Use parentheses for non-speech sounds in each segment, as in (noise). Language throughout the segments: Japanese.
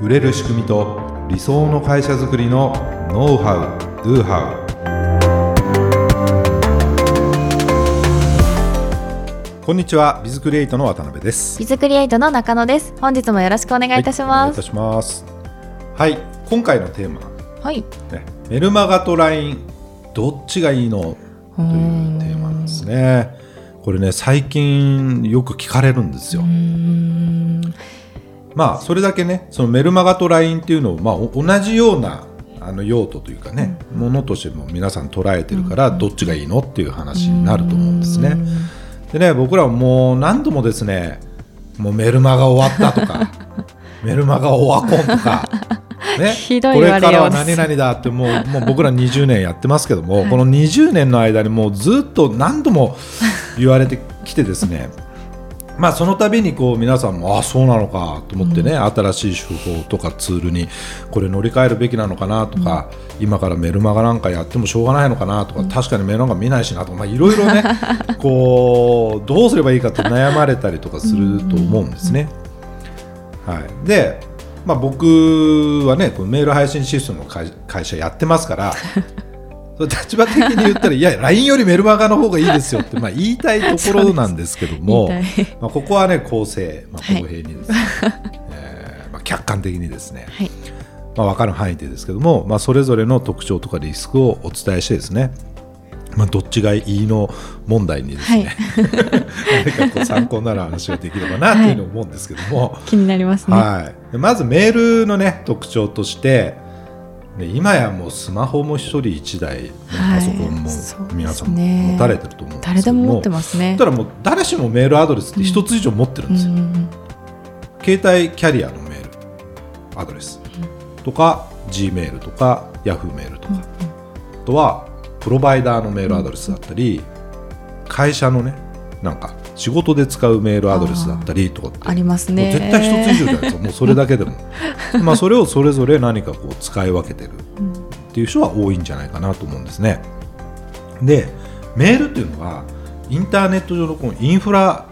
売れる仕組みと理想の会社づくりのノウハウ・ドゥハウこんにちはビズクリエイトの渡辺です。ビズクリエイトの中野です。本日もよろしくお願いいたします、はい、はい今回のテーマ。はい、ね、メルマガと LINE どっちがいいの？というテーマなんですね。これね最近よく聞かれるんですよまあそれだけねそのメルマガと LINE っていうのを、まあ、同じようなあの用途というかね、うん、ものとしても皆さん捉えてるから、どっちがいいのっていう話になると思うんですね。でね僕らはもう何度もですねもうメルマガ終わったとか (laughs) メルマガオワコンとか。(laughs) ね、これからは何々だってもうもう僕ら20年やってますけども、はい、この20年の間にもうずっと何度も言われてきてですねまあ、その度にこう皆さんもあそうなのかと思ってね、うん、新しい手法とかツールにこれ乗り換えるべきなのかなとか、うん、今からメルマガなんかやってもしょうがないのかなとか、うん、確かにメルマガ見ないしなとかいろいろね (laughs) こうどうすればいいかって悩まれたりとかすると思うんですね。はい、で、まあ、僕はねこのメール配信システムの会社やってますから (laughs) 立場的に言ったらいや LINE よりメルマガの方がいいですよってまあ言いたいところなんですけども (laughs) まあ、ここはね公正、まあ、公平にですね、はい、えー、まあ、客観的にですね、はい、まあ、分かる範囲でですけども、まあ、それぞれの特徴とかリスクをお伝えしてですねまあ、どっちがいいの問題にですね、はい、(laughs) 何かこう参考になる話ができればなっていうのを思うんですけども、気になりますね、はい、まずメールのね特徴としてで今やもうスマホも一人一台、パソコンも皆さん持たれてると思うんですけども、誰でも持ってますね。たらもう誰しもメールアドレスって一つ以上持ってるんですよ、うん、携帯キャリアのメールアドレスとか、G メールとか Yahoo メールとか、あとはプロバイダーのメールアドレスだったり、会社のねなんか仕事で使うメールアドレスだったりとかありますね。絶対一つ以上じゃないですかもうそれだけでも。(laughs) まあそれをそれぞれ何かこう使い分けてる。っていう人は多いんじゃないかなと思うんですね。でメールっていうのはインターネット上のこのインフラ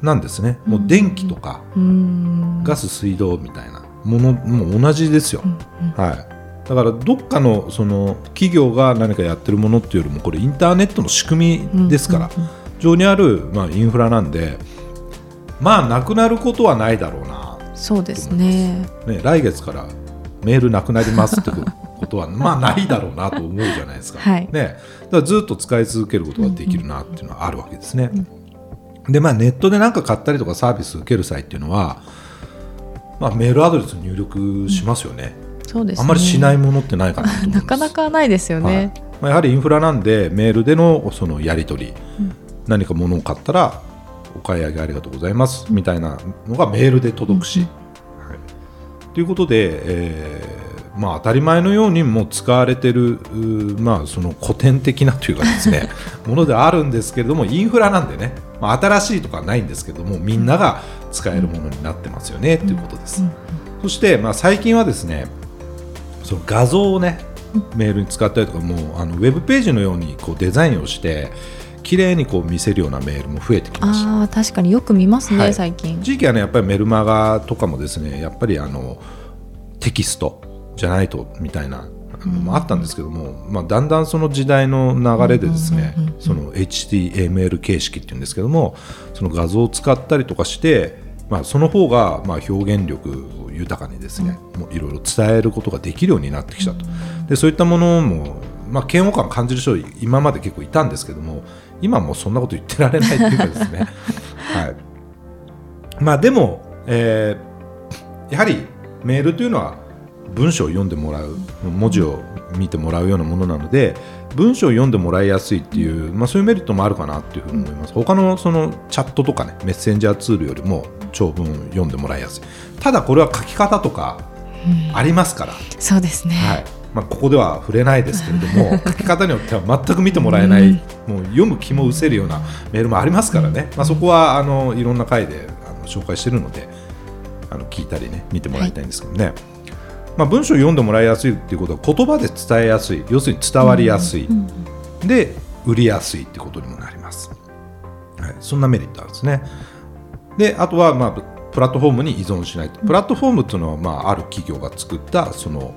なんですね、うんうん、もう電気とか、ガス水道みたいなものも同じですよ、うんうん、はい。だからどっかのその企業が何かやってるものっていうよりもこれインターネットの仕組みですから、うんうんうん上にある、まあ、インフラなんでまあなくなることはないだろうな。そうですね。ね来月からメールなくなりますってことは (laughs) まあないだろうなと思うじゃないですか,、はい、ね、だからずっと使い続けることができるなっていうのはあるわけですね。でまあネットで何か買ったりとかサービス受ける際っていうのは、まあ、メールアドレス入力しますよね。うん、そうです、ね、あんまりしないものってないかなと (laughs) なかなかないですよね。はい。まあ、やはりインフラなんでメールでのそのやり取り、うん何か物を買ったらお買い上げありがとうございますみたいなのがメールで届くし。はい、ということで、えーまあ、当たり前のようにもう使われてる、まあ、その古典的なというかですね (laughs) ものではあるんですけれどもインフラなんでね、まあ、新しいとかはないんですけどもみんなが使えるものになってますよねということです。そして、まあ、最近はですねその画像をねメールに使ったりとかもうあのウェブページのようにこうデザインをして綺麗にこう見せるようなメールも増えてきました。あ確かによく見ますね、はい、最近。地域はねやっぱりメルマガとかもですねやっぱりあのテキストじゃないとみたいなのもあったんですけども、うん、まあ、だんだんその時代の流れでですねその HTML 形式っていうんですけどもその画像を使ったりとかして、まあ、その方がまあ表現力を豊かにですね、いろいろ伝えることができるようになってきたと、でそういったものもまあ、嫌悪感を感じる人今まで結構いたんですけども今もそんなこと言ってられないというかですね、(laughs) はい。まあ、でも、えー、やはりメールというのは文章を読んでもらう文字を見てもらうようなものなので文章を読んでもらいやすいっていう、まあ、そういうメリットもあるかなっていうふうに思います。他のそのチャットとかねメッセンジャーツールよりも長文を読んでもらいやすい。ただこれは書き方とかありますから、うん、そうですね、はいまあ、ここでは触れないですけれども (laughs) 書き方によっては全く見てもらえない、もう読む気も失せるようなメールもありますからね、まあ、そこはあのいろんな回であの紹介しているのであの聞いたりね見てもらいたいんですけどね、はい、まあ、文章を読んでもらいやすいっていうことは言葉で伝えやすい。要するに伝わりやすい、で売りやすいってことにもなります、はい、そんなメリットあるんですね。であとは、まあ、プラットフォームに依存しない。プラットフォームっていうのは、まあ、ある企業が作ったその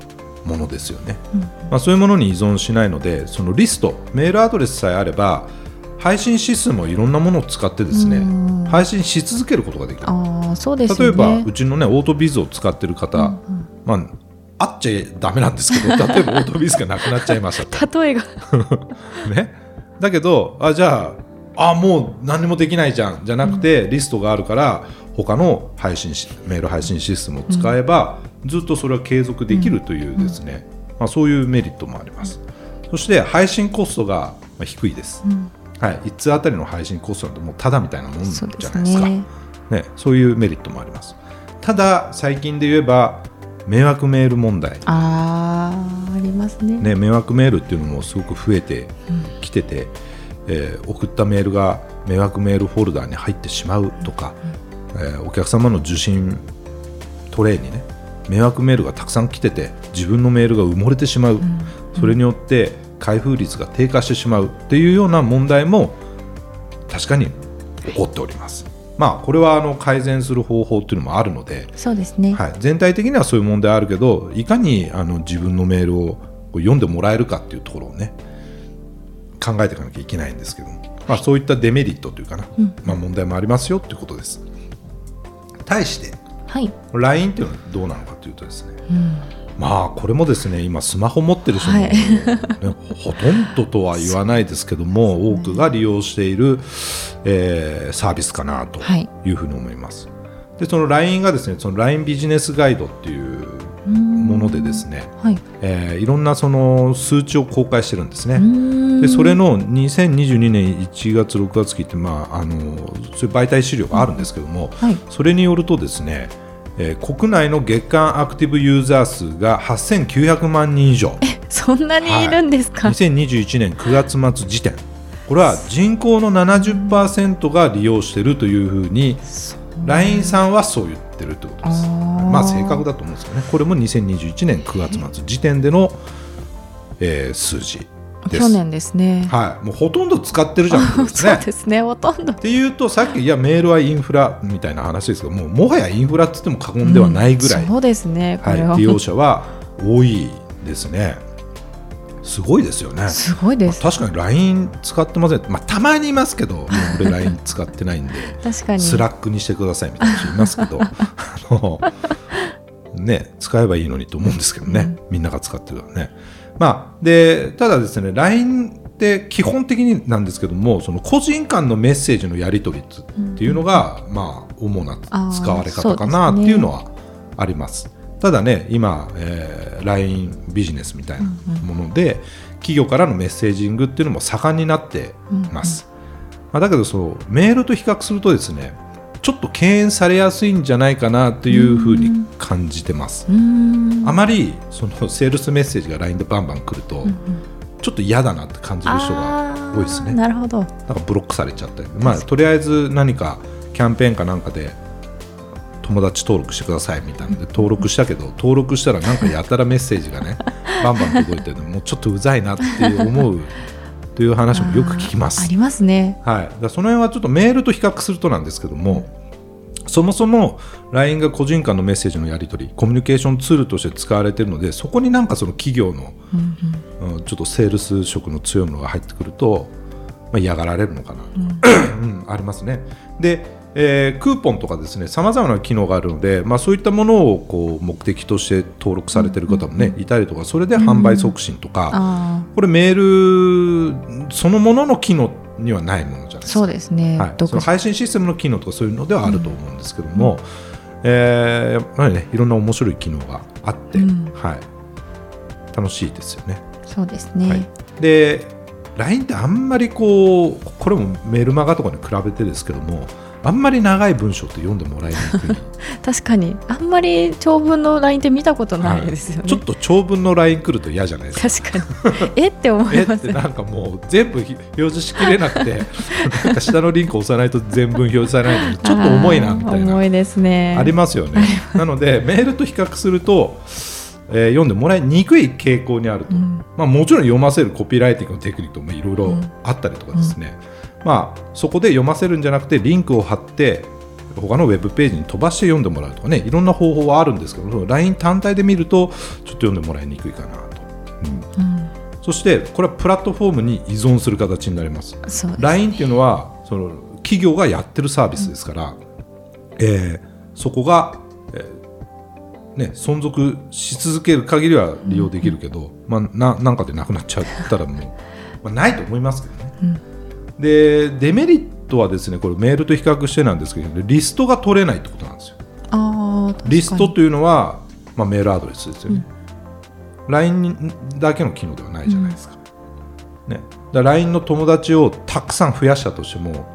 ものですよね、うん。まあ、そういうものに依存しないのでそのリストメールアドレスさえあれば配信システムをいろんなものを使ってですねうん。配信し続けることができる。ああそうです例えばうちのねオートビズを使ってる方、うんうん。まああっちゃダメなんですけど (laughs) 例えばオートビズがなくなっちゃいましたと。(laughs) 例えが。(laughs) ね、だけどあじゃああもう何もできないじゃんじゃなくて、リストがあるから他の配信しメール配信システムを使えば、ずっとそれは継続できるというですね、まあ、そういうメリットもあります、そして配信コストがまあ低いです、うん。はい、1通あたりの配信コストなんてもうただみたいなもんじゃないですか。ね。ね、そういうメリットもあります。ただ最近で言えば迷惑メール問題。ああありますね。ね、迷惑メールっていうのもすごく増えてきてて、えー送ったメールが迷惑メールフォルダーに入ってしまうとか、えーお客様の受信トレイにね迷惑メールがたくさん来てて自分のメールが埋もれてしまう、それによって開封率が低下してしまう。っていうような問題も確かに起こっております。まあ、これはあの改善する方法っていうのもあるので、そうですね、はい、全体的にはそういう問題あるけどいかにあの自分のメールを読んでもらえるかっていうところをね考えていかなきゃいけないんですけども、まあ、そういったデメリットというかな、うん。まあ、問題もありますよということです。対してはい、LINE っていうのはどうなのかというとですねうん、まあこれもですね今スマホ持ってる人も、はい。ねほとんどとは言わないですけども多くが利用している、えーサービスかなとはい。いうふうに思います。でその LINE がですねその LINE ビジネスガイドっていうものでですね、はい。えーいろんなその数値を公開してるんですね。ねでそれの2022年1月6月期って、まあ、あのそういう媒体資料があるんですけども、はい。それによるとですね、えー国内の月間アクティブユーザー数が8900万人以上。そんなにいるんですか、2021年9月末時点。これは人口の70%が利用しているというふうに LINE さんはそう言ってるということです。まあ正確だと思うんですよね。これも2021年9月末時点での、えー数字です。去年ですね、はい、もうほとんど使ってるじゃんってことです (laughs) そうね。ですねほとんどっていうとさっきいやメールはインフラみたいな話ですけどもうもはやインフラって言っても過言ではないぐらい、うんそうですねこれは、はい、利用者は多いですね。すごいですよね。すごいです、まあ確かに LINE 使ってません、まあ、たまにいますけど、俺 LINE 使ってないんで、(laughs) 確かに。スラックにしてくださいみたいな人いますけど、(laughs) あのね、使えばいいのにと思うんですけどね、みんなが使ってるからね。まあ、でただですね、LINE って基本的になんですけども、その個人間のメッセージのやり取りっていうのが、まあ、主な使われ方かなっていうのはあります。ただね、今、えー LINE ビジネスみたいなもので、企業からのメッセージングっていうのも盛んになってます。まあ、だけどそうメールと比較するとですねちょっと敬遠されやすいんじゃないかなというふうに感じてます。うーん。あまりそのセールスメッセージが LINE でバンバン来ると、ちょっと嫌だなって感じる人が多いですね。なるほど。なんかブロックされちゃったり、まあ、とりあえず何かキャンペーンかなんかで友達登録してくださいみたいな。ので登録したけど登録したらなんかやたらメッセージがね (laughs) バンバン届いてもうちょっとうざいなって思うという話もよく聞きます。あ。りますね。はい、だその辺はちょっとメールと比較するとなんですけども、そもそも LINE が個人間のメッセージのやり取りコミュニケーションツールとして使われているのでそこになんかその企業の、うんちょっとセールス色の強いものが入ってくると、まあ、嫌がられるのかな、うん。ありますね。でえークーポンとかですねさまざまな機能があるので、まあ、そういったものをこう目的として登録されている方もね、いたりとかそれで販売促進とか、あこれメールそのものの機能にはないものじゃないですか。あそうですね、はい、その配信システムの機能とかそういうのではあると思うんですけども、えーやっぱりねいろんな面白い機能があって、うん。はい、楽しいですよね。そうですね、はい、で LINE ってあんまりこうこれもメルマガとかに比べてですけどもあんまり長い文章って読んでもらいにくい (laughs) 確かに。あんまり長文の LINE って見たことないですよね、ちょっと長文の LINE 来ると嫌じゃないですか。確かに。え？って思えいます。ってなんかもう全部ひ表示しきれなくて (laughs) なんか下のリンク押さないと全文表示されないのでちょっと重いなみたいな。重いですね。ありますよね。なのでメールと比較すると、えー読んでもらいにくい傾向にあると、うん。まあ、もちろん読ませるコピーライティングのテクニックもいろいろあったりとかですね、まあ、そこで読ませるんじゃなくてリンクを貼って他のウェブページに飛ばして読んでもらうとかね。いろんな方法はあるんですけど LINE 単体で見るとちょっと読んでもらいにくいかなと、うん。うん。そしてこれはプラットフォームに依存する形になります。す LINE っていうのはその企業がやってるサービスですから、えーそこが、えーね、存続し続ける限りは利用できるけど、まあ、ななんかでなくなっちゃったらもう、(laughs) まあ、ないと思いますけどね。でデメリットはですねこれメールと比較してなんですけどリストが取れないってことなんですよ。ああリストというのは、まあ、メールアドレスですよね。LINE だけの機能ではないじゃないですか。ね、だ LINE の友達をたくさん増やしたとしても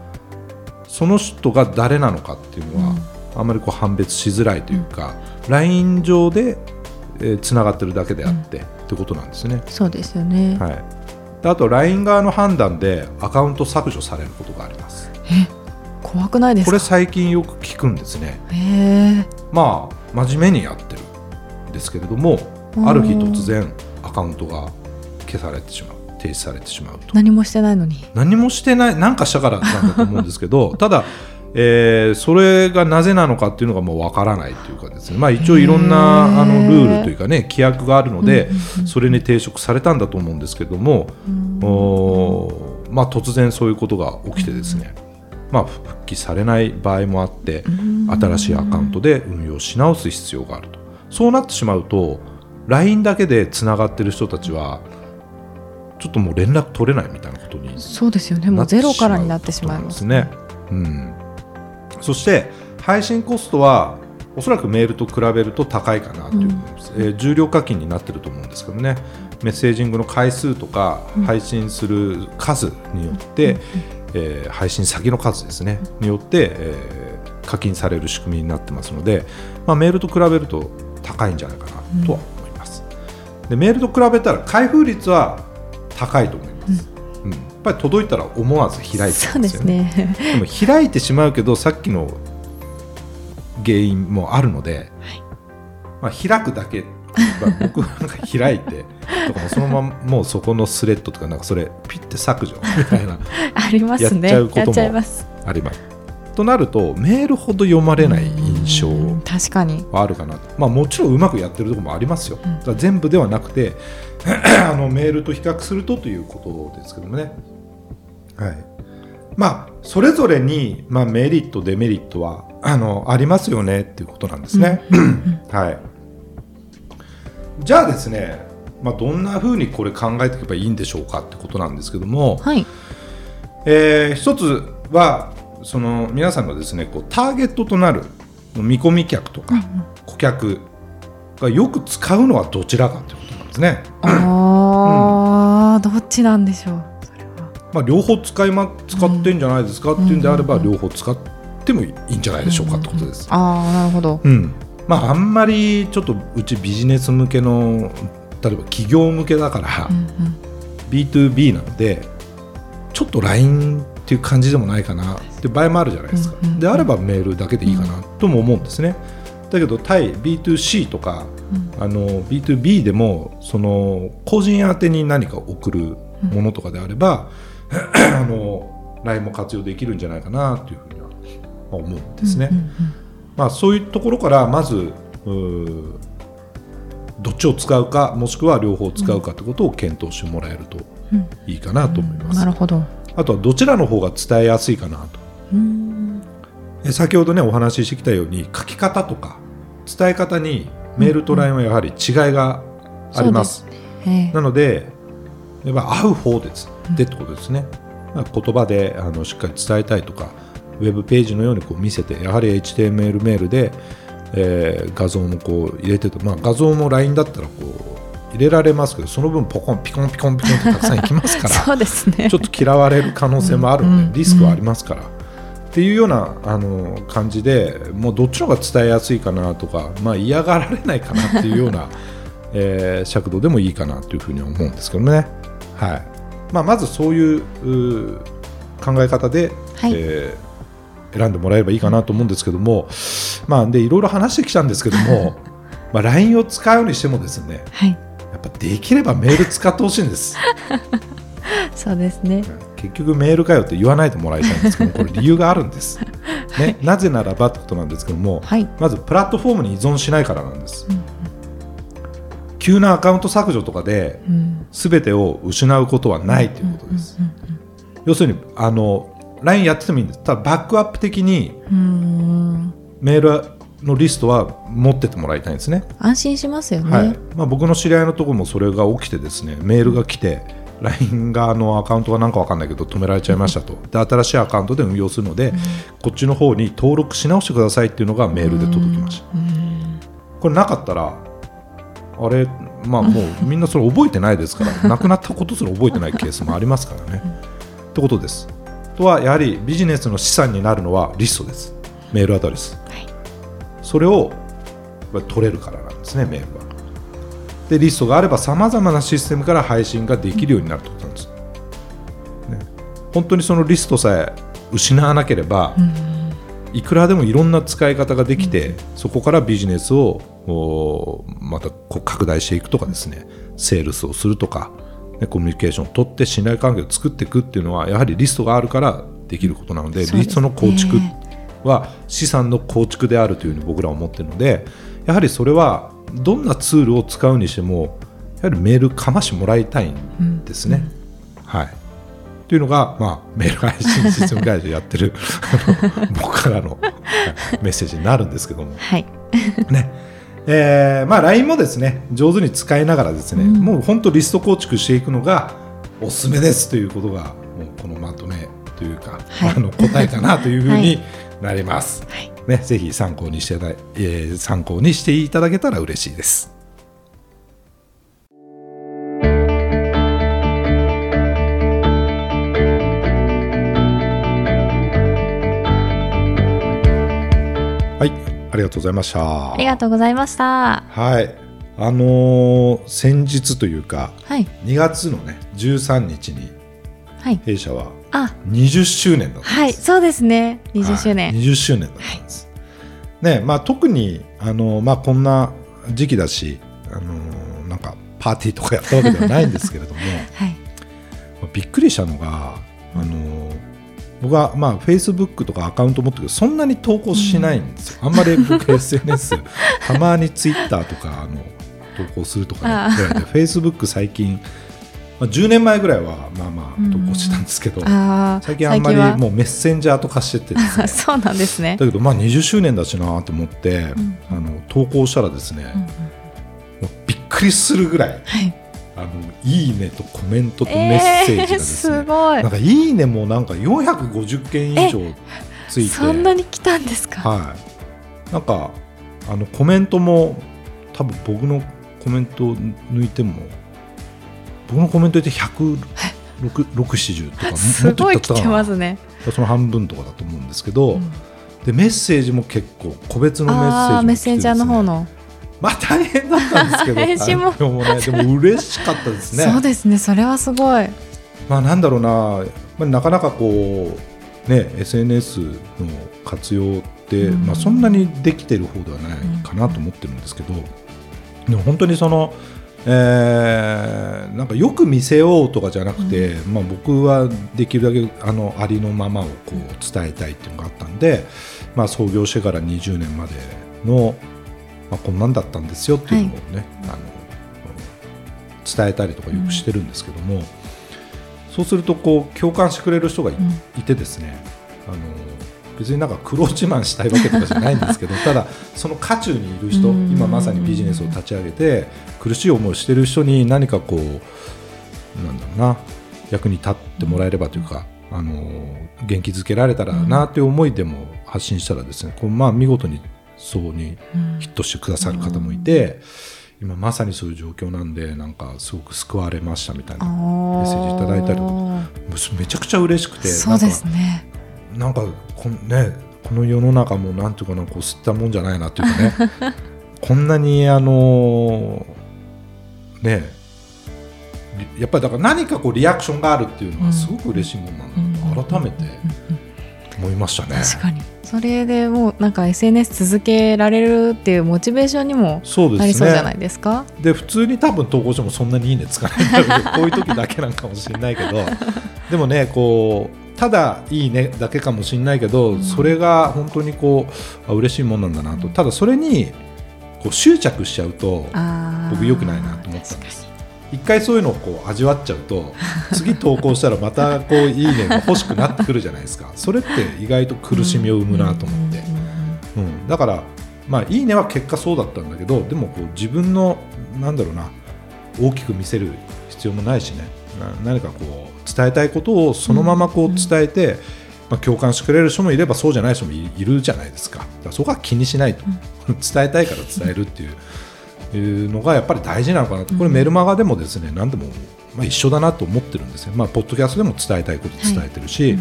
その人が誰なのかっていうのは、あまりこう判別しづらいというか、LINE 上でつな、がってるだけであって、ってことなんですね。そうですよね、はい、であと LINE 側の判断でアカウント削除されることがあります。怖くないですか？これ最近よく聞くんですね。へえまあ真面目にやってるんですけれどもうん。ある日突然アカウントが消されてしまう停止されてしまうと。何もしてないのに。何もしてない何かしたからなんだと思うんですけどただ、えーそれがなぜなのかっていうのがもうわからないというかですね、まあ、一応いろんなあのルールというかね規約があるので、それに抵触されたんだと思うんですけども、おーまあ、突然そういうことが起きてですね、まあ、復帰されない場合もあって新しいアカウントで運用し直す必要があると。そうなってしまうと LINE だけでつながってる人たちはちょっともう連絡取れないみたいなことにそうですよね。もうゼロからになってしまいますね。うん、そして配信コストはおそらくメールと比べると高いかなという。思います、えー重量課金になってると思うんですけどね。メッセージングの回数とか配信する数によって、えー配信先の数ですね。によって、えー課金される仕組みになってますので、まあ、メールと比べると高いんじゃないかなとは思います、でメールと比べたら開封率は高いと思います、ぱり届いたら思わず開いちゃそううんですですよね。ねでも開いてしまうけどさっきの原因もあるので、まあ、開くだけ、まあ僕はなんか開いて (laughs) とかもそのままもうそこのスレッドとかなんかそれピッて削除みたいな (laughs) ありますね。やっちゃうこともあります。となるとメールほど読まれない印象うん確かに。はあるかなと、まあ、もちろんうまくやってるところもありますよ、うん。全部ではなくて (clears throat) あのメールと比較するとということですけどもね、はい。まあ、それぞれに、まあ、メリットデメリットはあのありますよねっていうことなんですね。はい、じゃあですね、まあ、どんなふうにこれ考えていけばいいんでしょうかってことなんですけども、はい。えー一つはその皆さんがですねこうターゲットとなる見込み客とか顧客がよく使うのはどちらかということなんですね。ああ、どっちなんでしょうまあ、両方使い、ま、使ってんじゃないですかっていうんであれば、うんうん両方使ってもいいんじゃないでしょうかってことです。ああなるほど。うん。まあ、あんまりちょっとうちビジネス向けの例えば企業向けだから、うんうん。B2B なのでちょっと LINE っていう感じでもないかなって場合もあるじゃないですか、うんうんうん。であればメールだけでいいかなとも思うんですね。だけど対 B2C とかあの B2B でもその個人宛てに何か送るものとかであれば、(clears throat) あの LINE も活用できるんじゃないかなというふうには思うんですね、うんうんまあ、そういうところからまずどっちを使うかもしくは両方使うかということを検討してもらえるとうん。いいかなと思います。なるほど。あとはどちらの方が伝えやすいかなと。うん。え先ほどねお話ししてきたように書き方とか伝え方にメールと LINE はやはり違いがあります。ええなのでやっぱ会う方ですでってことですね。まあ言葉であのしっかり伝えたいとかウェブページのようにこう見せてやはり HTML メールで、えー画像もこう入れてと、まあ、画像も LINE だったらこう入れられますけどその分ポコンピコンピコンピコンってたくさんいきますから (laughs) そうですねちょっと嫌われる可能性もあるので、うんうんリスクはありますから。っていうようなあの感じでもうどっちの方が伝えやすいかなとか、まあ、嫌がられないかなっていうような、(laughs) えー尺度でもいいかなというふうに思うんですけどね。はいまあ、まずそういう考え方で、はいえー選んでもらえればいいかなと思うんですけども、まあ、でいろいろ話してきたんですけども (laughs) まあ LINE を使うにしてもですねはいやっぱできればメール使ってほしいんです。(laughs) そうですね結局メールかよって言わないでもらいたいんですけど (laughs) これ理由があるんです。ね、なぜならばってことなんですけども、はい。まずプラットフォームに依存しないからなんです、うん急なアカウント削除とかでうん。全てを失うことはないということです、うん要するにあの LINE やっててもいいんです。ただバックアップ的にうん。うん。メールのリストは持っててもらいたいんですね、安心しますよね。はい。まあ、僕の知り合いのところもそれが起きてですねメールが来て LINE があのアカウントが何か分かんないけど止められちゃいましたと。で新しいアカウントで運用するので、こっちの方に登録し直してくださいっていうのがメールで届きました、うん。これなかったらあれまあもうみんなそれ覚えてないですから (laughs) なくなったことすら覚えてないケースもありますからね。ってことです。とはやはりビジネスの資産になるのはリストですメールアドレス、はいそれをまあ取れるからなんですねメールは。でリストがあればさまざまなシステムから配信ができるようになるということなんです。ね、本当にそのリストさえ失わなければ、うんいくらでもいろんな使い方ができて、そこからビジネスをおまたこう拡大していくとかですねセールスをするとか、ね、コミュニケーションを取って信頼関係を作っていくっていうのはやはりリストがあるからできることなのでね。リストの構築は資産の構築であるというふうに僕らは思っているのでやはりそれはどんなツールを使うにしてもやはりメールかましてもらいたいんですね。はい。というのが、まあ、メール配信システム会社でやってる僕からのはいメッセージになるんですけども、はい。ねえーまあ、LINE もですね上手に使いながらですね、うんもう本当リスト構築していくのがおすすめですということがもうこのまとめというか、はいあの答えかなというふうに (laughs) なります。はい。ね、ぜひ参考にしていただいえー参考にしていただけたら嬉しいです。ありがとうございました。ありがとうございました。はい、あのー先日というかはい。2月のね13日にはい。弊社はあ、20周年だったんです。はい。そうですね。20周はい年。20周年だったんです。ねまあ、特にあの、まあ、こんな時期だし、あのなんかパーティーとかやったわけではないんですけれども (laughs) はい。びっくりしたのが、あの僕は、まあ、Facebook とかアカウント持ってるけどそんなに投稿しないんですよ。あんまり僕 SNS (laughs) たまに Twitter とかあの投稿するとかあねぐらいで Facebook 最近、まあ、10年前ぐらいはまあまあ投稿してたんですけど、ああ。最近あんまりはもうメッセンジャーとかしててですね (laughs) そうなんですね。だけどまあ20周年だしなと思って、んあの投稿したらですね、うんうんもうびっくりするぐらいはい。あのいいねとコメントとメッセージがえー、ですね、すごいなん。かいいねもなんか450件以上ついてそんなに来たんですか？はい、なんかあのコメントも多分僕のコメントを抜いても僕のコメントで160とかも (laughs) っい来ていったかなますね。その半分とかだと思うんですけど、うんでメッセージも結構個別のメッセージもああ、来てメッセンジャーの方の。まあ大変だったんですけど。(laughs) 返信も。ね、でも嬉しかったですね。そうですね。それはすごい。まあなんだろうな、まあ、なかなかこうね SNS の活用って、うん。まあ、そんなにできてる方ではないかなと思ってるんですけど、でも本当にその、えーなんかよく見せようとかじゃなくて、まあ、僕はできるだけあのありのままをこう伝えたいっていうのがあったんで、まあ、創業してから20年までの、まあ、こんなんだったんですよっていうのをね、あの伝えたりとかよくしてるんですけども、そうするとこう共感してくれる人がい,、うん。てですねあの別になんか苦労自慢したいわけとかじゃないんですけど (laughs) ただその渦中にいる人うん。今まさにビジネスを立ち上げて苦しい思いをしている人に何かこうなんだろうな役に立ってもらえればというか、あの元気づけられたらなという思いでも発信したらですねこうまあ見事にそうにうん。ヒットしてくださる方もいて、今まさにそういう状況なんでなんかすごく救われましたみたいなメッセージいただいたりとかめちゃくちゃ嬉しくてそうですね。なんかなんかこん、ね、この世の中もなんていうかなこう吸ったもんじゃないなっていうかね (laughs) こんなにあのねりやっぱりだから何かこうリアクションがあるっていうのはすごく嬉しいもんなんだ改めて思いましたね。確かに。それでもうなんか SNS 続けられるっていうモチベーションにもそうですね。なりそうじゃないですか？で普通に多分投稿してもそんなにいいねつかないんだけど (laughs) こういう時だけなんかもしれないけどでもねこただいいねだけかもしれないけど、それが本当にこうあ嬉しいもんなんだなと。ただそれにこう執着しちゃうと僕良くないなと思ったんです一回そういうのをこう味わっちゃうと (laughs) 次投稿したらまたこういいねが欲しくなってくるじゃないですか。それって意外と苦しみを生むなと思って、うん、だからまあいいねは結果そうだったんだけどでもこう自分のなんだろうな大きく見せる必要もないしね。な何かこう伝えたいことをそのままこう伝えて、まあ、共感してくれる人もいればそうじゃない人もいるじゃないですか。だからそこは気にしないと、(laughs) 伝えたいから伝えるっていう。いうのがやっぱり大事なのかなと。これメルマガでもですね何でも、まあ、一緒だなと思ってるんですよ、まあ、ポッドキャストでも伝えたいこと伝えてるし、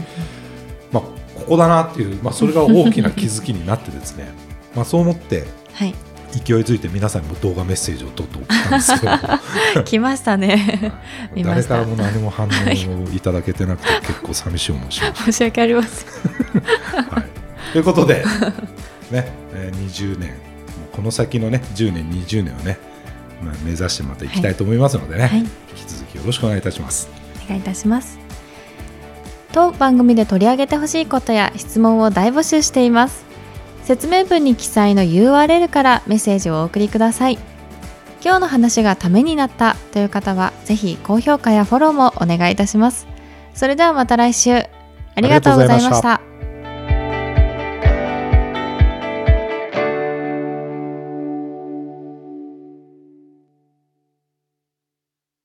まあ、ここだなっていう、まあ、それが大きな気づきになってですね。(laughs) まあそう思って、はい、勢いづいて皆さんにも動画メッセージをどっと送ったんですけど来ました。(laughs) ね誰からも何も反応をいただけてなくて結構寂しい思いしました。申し訳ありません、はい、ということで、ね、20年この先のね10年20年をね、まあ、目指してまたいきたいと思いますのでね、はい、引き続きよろしくお願いいたします。お願いいたします。当番組で取り上げてほしいことや質問を大募集しています。説明文に記載の URL からメッセージをお送りください。今日の話がためになったという方はぜひ高評価やフォローもお願いいたします。それではまた来週。ありがとうございました